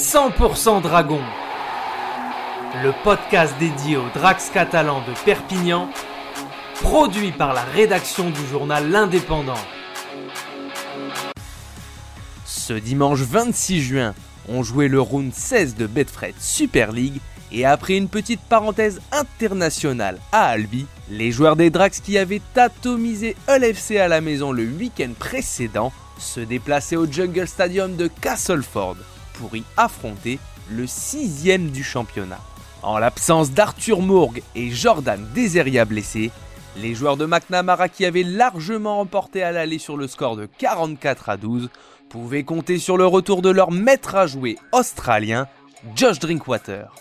100% Dragon, le podcast dédié aux Drax catalans de Perpignan, produit par la rédaction du journal L'Indépendant. Ce dimanche 26 juin, on jouait le round 16 de Betfred Super League et après une petite parenthèse internationale à Albi, les joueurs des Drax qui avaient atomisé LFC à la maison le week-end précédent se déplaçaient au Jungle Stadium de Castleford pour y affronter le sixième du championnat. En l'absence d'Arthur Mourgue et Jordan Deseria blessés, les joueurs de McNamara qui avaient largement remporté à l'aller sur le score de 44 à 12 pouvaient compter sur le retour de leur maître à jouer australien, Josh Drinkwater.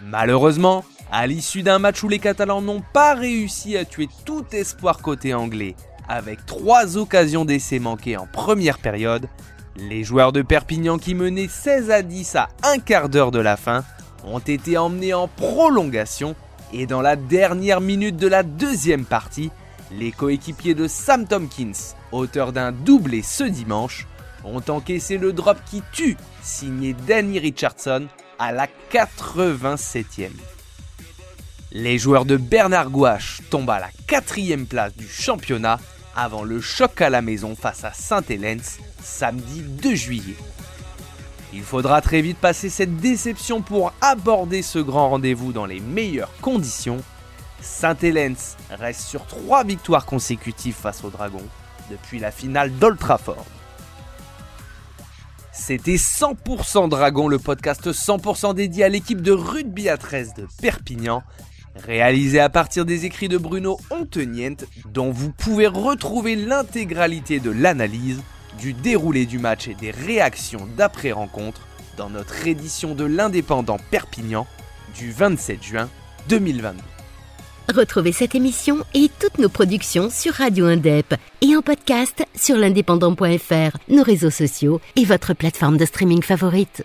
Malheureusement, à l'issue d'un match où les Catalans n'ont pas réussi à tuer tout espoir côté anglais, avec trois occasions d'essai manquées en première période, les joueurs de Perpignan qui menaient 16 à 10 à un quart d'heure de la fin ont été emmenés en prolongation et dans la dernière minute de la deuxième partie, les coéquipiers de Sam Tompkins, auteur d'un doublé ce dimanche, ont encaissé le drop qui tue, signé Danny Richardson à la 87e. Les joueurs de Bernard Gouache tombent à la quatrième place du championnat avant le choc à la maison face à Saint-Hélène samedi 2 juillet. Il faudra très vite passer cette déception pour aborder ce grand rendez-vous dans les meilleures conditions. Saint-Hélène reste sur trois victoires consécutives face aux Dragons depuis la finale d'Old Trafford. C'était 100% Dragon, le podcast 100% dédié à l'équipe de rugby à 13 de Perpignan, réalisé à partir des écrits de Bruno Ontenient, dont vous pouvez retrouver l'intégralité de l'analyse, du déroulé du match et des réactions d'après-rencontre dans notre édition de l'Indépendant Perpignan du 27 juin 2022. Retrouvez cette émission et toutes nos productions sur Radio Indep et en podcast sur l'indépendant.fr, nos réseaux sociaux et votre plateforme de streaming favorite.